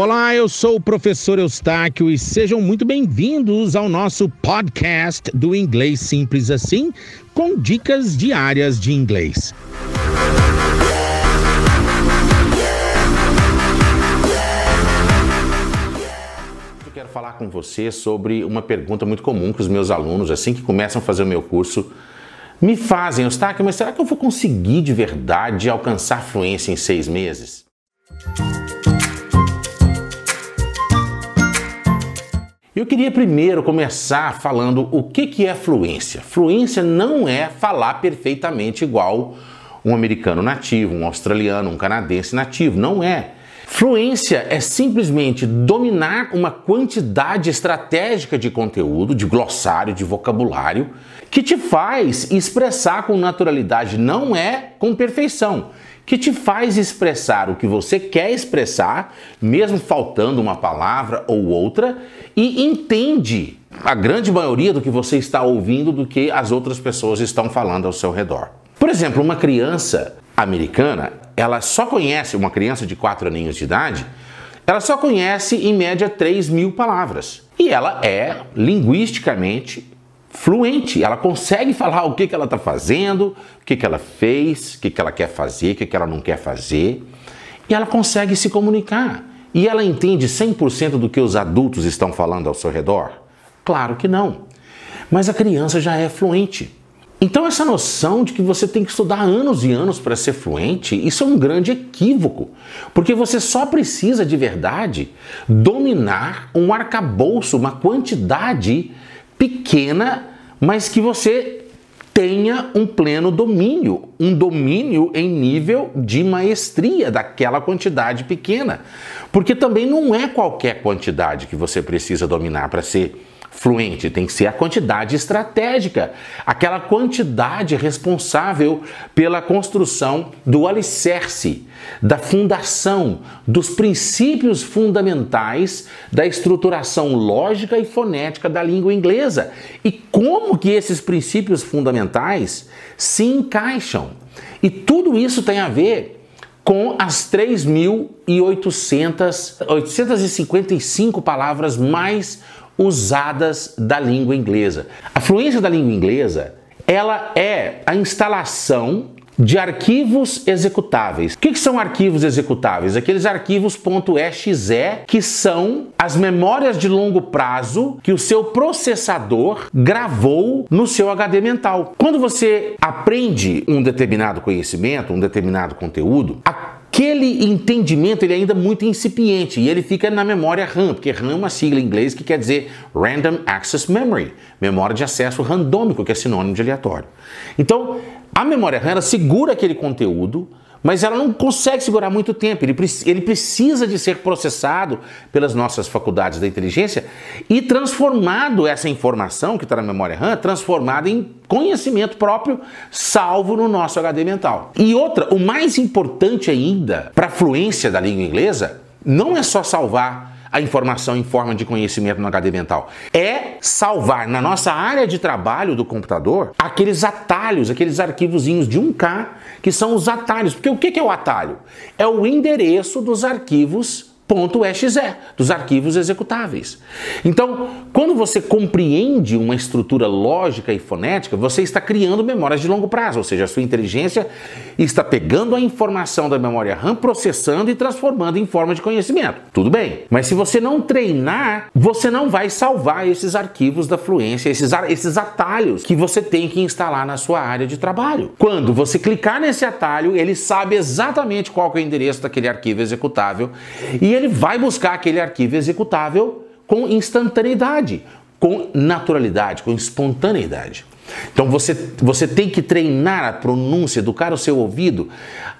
Olá, eu sou o professor Eustáquio e sejam muito bem-vindos ao nosso podcast do Inglês Simples Assim, com dicas diárias de inglês. Eu quero falar com você sobre uma pergunta muito comum que os meus alunos, assim que começam a fazer o meu curso, me fazem, Eustáquio, mas será que eu vou conseguir de verdade alcançar fluência em seis meses? Eu queria primeiro começar falando o que, que é fluência. Fluência não é falar perfeitamente igual um americano nativo, um australiano, um canadense nativo. Não é. Fluência é simplesmente dominar uma quantidade estratégica de conteúdo, de glossário, de vocabulário, que te faz expressar com naturalidade, não é com perfeição que te faz expressar o que você quer expressar, mesmo faltando uma palavra ou outra, e entende a grande maioria do que você está ouvindo do que as outras pessoas estão falando ao seu redor. Por exemplo, uma criança americana, ela só conhece, uma criança de 4 aninhos de idade, ela só conhece em média 3 mil palavras. E ela é linguisticamente fluente, ela consegue falar o que, que ela está fazendo, o que, que ela fez, o que, que ela quer fazer, o que, que ela não quer fazer, e ela consegue se comunicar. E ela entende 100% do que os adultos estão falando ao seu redor? Claro que não. Mas a criança já é fluente. Então, essa noção de que você tem que estudar anos e anos para ser fluente, isso é um grande equívoco, porque você só precisa de verdade dominar um arcabouço, uma quantidade pequena, mas que você tenha um pleno domínio, um domínio em nível de maestria daquela quantidade pequena. Porque também não é qualquer quantidade que você precisa dominar para ser fluente, tem que ser a quantidade estratégica, aquela quantidade responsável pela construção do alicerce, da fundação, dos princípios fundamentais da estruturação lógica e fonética da língua inglesa. E como que esses princípios fundamentais se encaixam. E tudo isso tem a ver com as 3.855 palavras mais usadas da língua inglesa. A fluência da língua inglesa, ela é a instalação de arquivos executáveis. O que, que, são arquivos executáveis? Aqueles arquivos .exe que são as memórias de longo prazo que o seu processador gravou no seu HD mental. Quando você aprende um determinado conhecimento, um determinado conteúdo, a aquele entendimento ele é ainda muito incipiente e ele fica na memória RAM, porque RAM é uma sigla em inglês que quer dizer Random Access Memory, memória de acesso randômico, que é sinônimo de aleatório. Então, a memória RAM segura aquele conteúdo mas ela não consegue segurar muito tempo. Ele, ele precisa de ser processado pelas nossas faculdades da inteligência e transformado essa informação que está na memória RAM, transformada em conhecimento próprio, salvo no nosso HD mental. E outra, o mais importante ainda para a fluência da língua inglesa, não é só salvar a informação em forma de conhecimento no HD mental. É salvar na nossa área de trabalho do computador aqueles atalhos, aqueles arquivozinhos de 1K, que são os atalhos. Porque o que é o atalho? É o endereço dos arquivos .exe, dos arquivos executáveis. Então, quando você compreende uma estrutura lógica e fonética, você está criando memórias de longo prazo, ou seja, a sua inteligência está pegando a informação da memória RAM, processando e transformando em forma de conhecimento. Tudo bem, mas se você não treinar, você não vai salvar esses arquivos da fluência, esses, esses atalhos que você tem que instalar na sua área de trabalho. Quando você clicar nesse atalho, ele sabe exatamente qual é o endereço daquele arquivo executável e ele vai buscar aquele arquivo executável com instantaneidade, com naturalidade, com espontaneidade. Então você, você tem que treinar a pronúncia, educar o seu ouvido,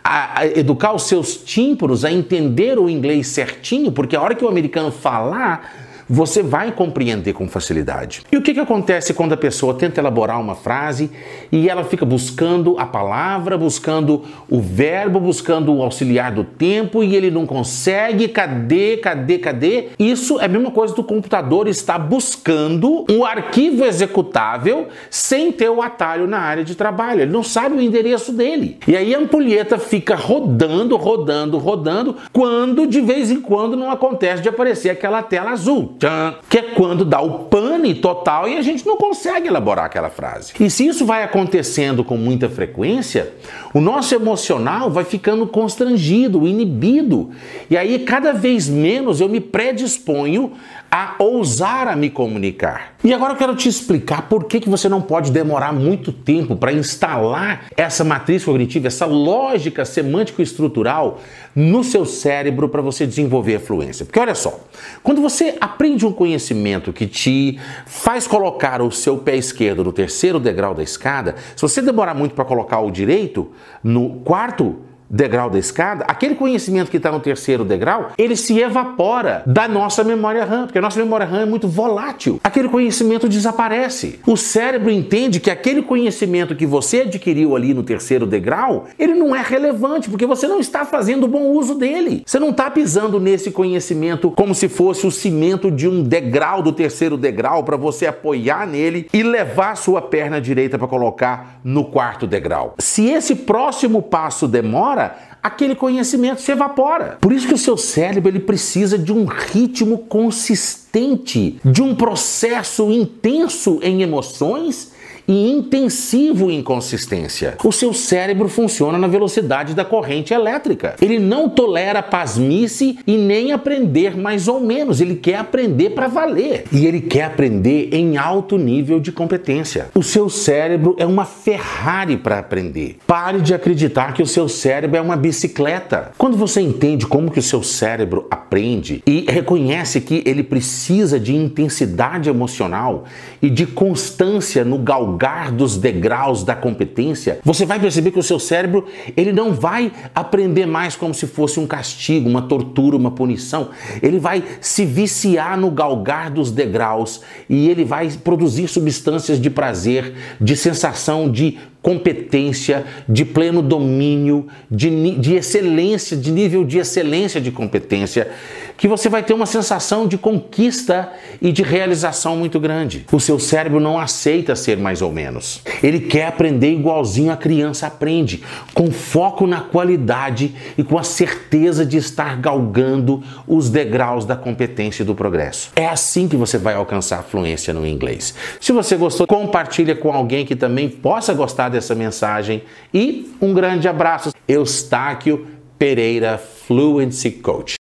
a, a educar os seus tímpanos a entender o inglês certinho, porque a hora que o americano falar, você vai compreender com facilidade. E o que, que acontece quando a pessoa tenta elaborar uma frase e ela fica buscando a palavra, buscando o verbo, buscando o auxiliar do tempo e ele não consegue? Cadê, cadê, cadê? Isso é a mesma coisa do computador estar buscando um arquivo executável sem ter o atalho na área de trabalho. Ele não sabe o endereço dele. E aí a ampulheta fica rodando, rodando, rodando, quando de vez em quando não acontece de aparecer aquela tela azul, tchan, que é quando dá o pane total e a gente não consegue elaborar aquela frase. E se isso vai acontecendo com muita frequência, o nosso emocional vai ficando constrangido, inibido. E aí cada vez menos eu me predisponho a ousar a me comunicar. E agora eu quero te explicar por que, que você não pode demorar muito tempo para instalar essa matriz cognitiva, essa lógica semântico-estrutural no seu cérebro para você desenvolver a fluência. Porque olha só, quando você aprende um conhecimento que te faz colocar o seu pé esquerdo no terceiro degrau da escada, se você demorar muito para colocar o direito no quarto degrau da escada, aquele conhecimento que está no terceiro degrau, ele se evapora da nossa memória RAM, porque a nossa memória RAM é muito volátil. Aquele conhecimento desaparece. O cérebro entende que aquele conhecimento que você adquiriu ali no terceiro degrau, ele não é relevante, porque você não está fazendo bom uso dele. Você não está pisando nesse conhecimento como se fosse o cimento de um degrau do terceiro degrau para você apoiar nele e levar sua perna direita para colocar no quarto degrau. Se esse próximo passo demora, aquele conhecimento se evapora. Por isso que o seu cérebro ele precisa de um ritmo consistente, de um processo intenso em emoções e intensivo em consistência. O seu cérebro funciona na velocidade da corrente elétrica. Ele não tolera pasmice e nem aprender mais ou menos. Ele quer aprender para valer. E ele quer aprender em alto nível de competência. O seu cérebro é uma Ferrari para aprender. Pare de acreditar que o seu cérebro é uma bicicleta. Quando você entende como que o seu cérebro aprende e reconhece que ele precisa de intensidade emocional e de constância no galgão galgar dos degraus da competência, você vai perceber que o seu cérebro ele não vai aprender mais como se fosse um castigo, uma tortura, uma punição. Ele vai se viciar no galgar dos degraus e ele vai produzir substâncias de prazer, de sensação de competência, de pleno domínio, de, de excelência, de nível de excelência de competência, que você vai ter uma sensação de conquista e de realização muito grande. O seu cérebro não aceita ser mais ou menos. Ele quer aprender igualzinho a criança aprende, com foco na qualidade e com a certeza de estar galgando os degraus da competência e do progresso. É assim que você vai alcançar a fluência no inglês. Se você gostou, compartilha com alguém que também possa gostar dessa mensagem e um grande abraço. Eustáquio Pereira, Fluency Coach.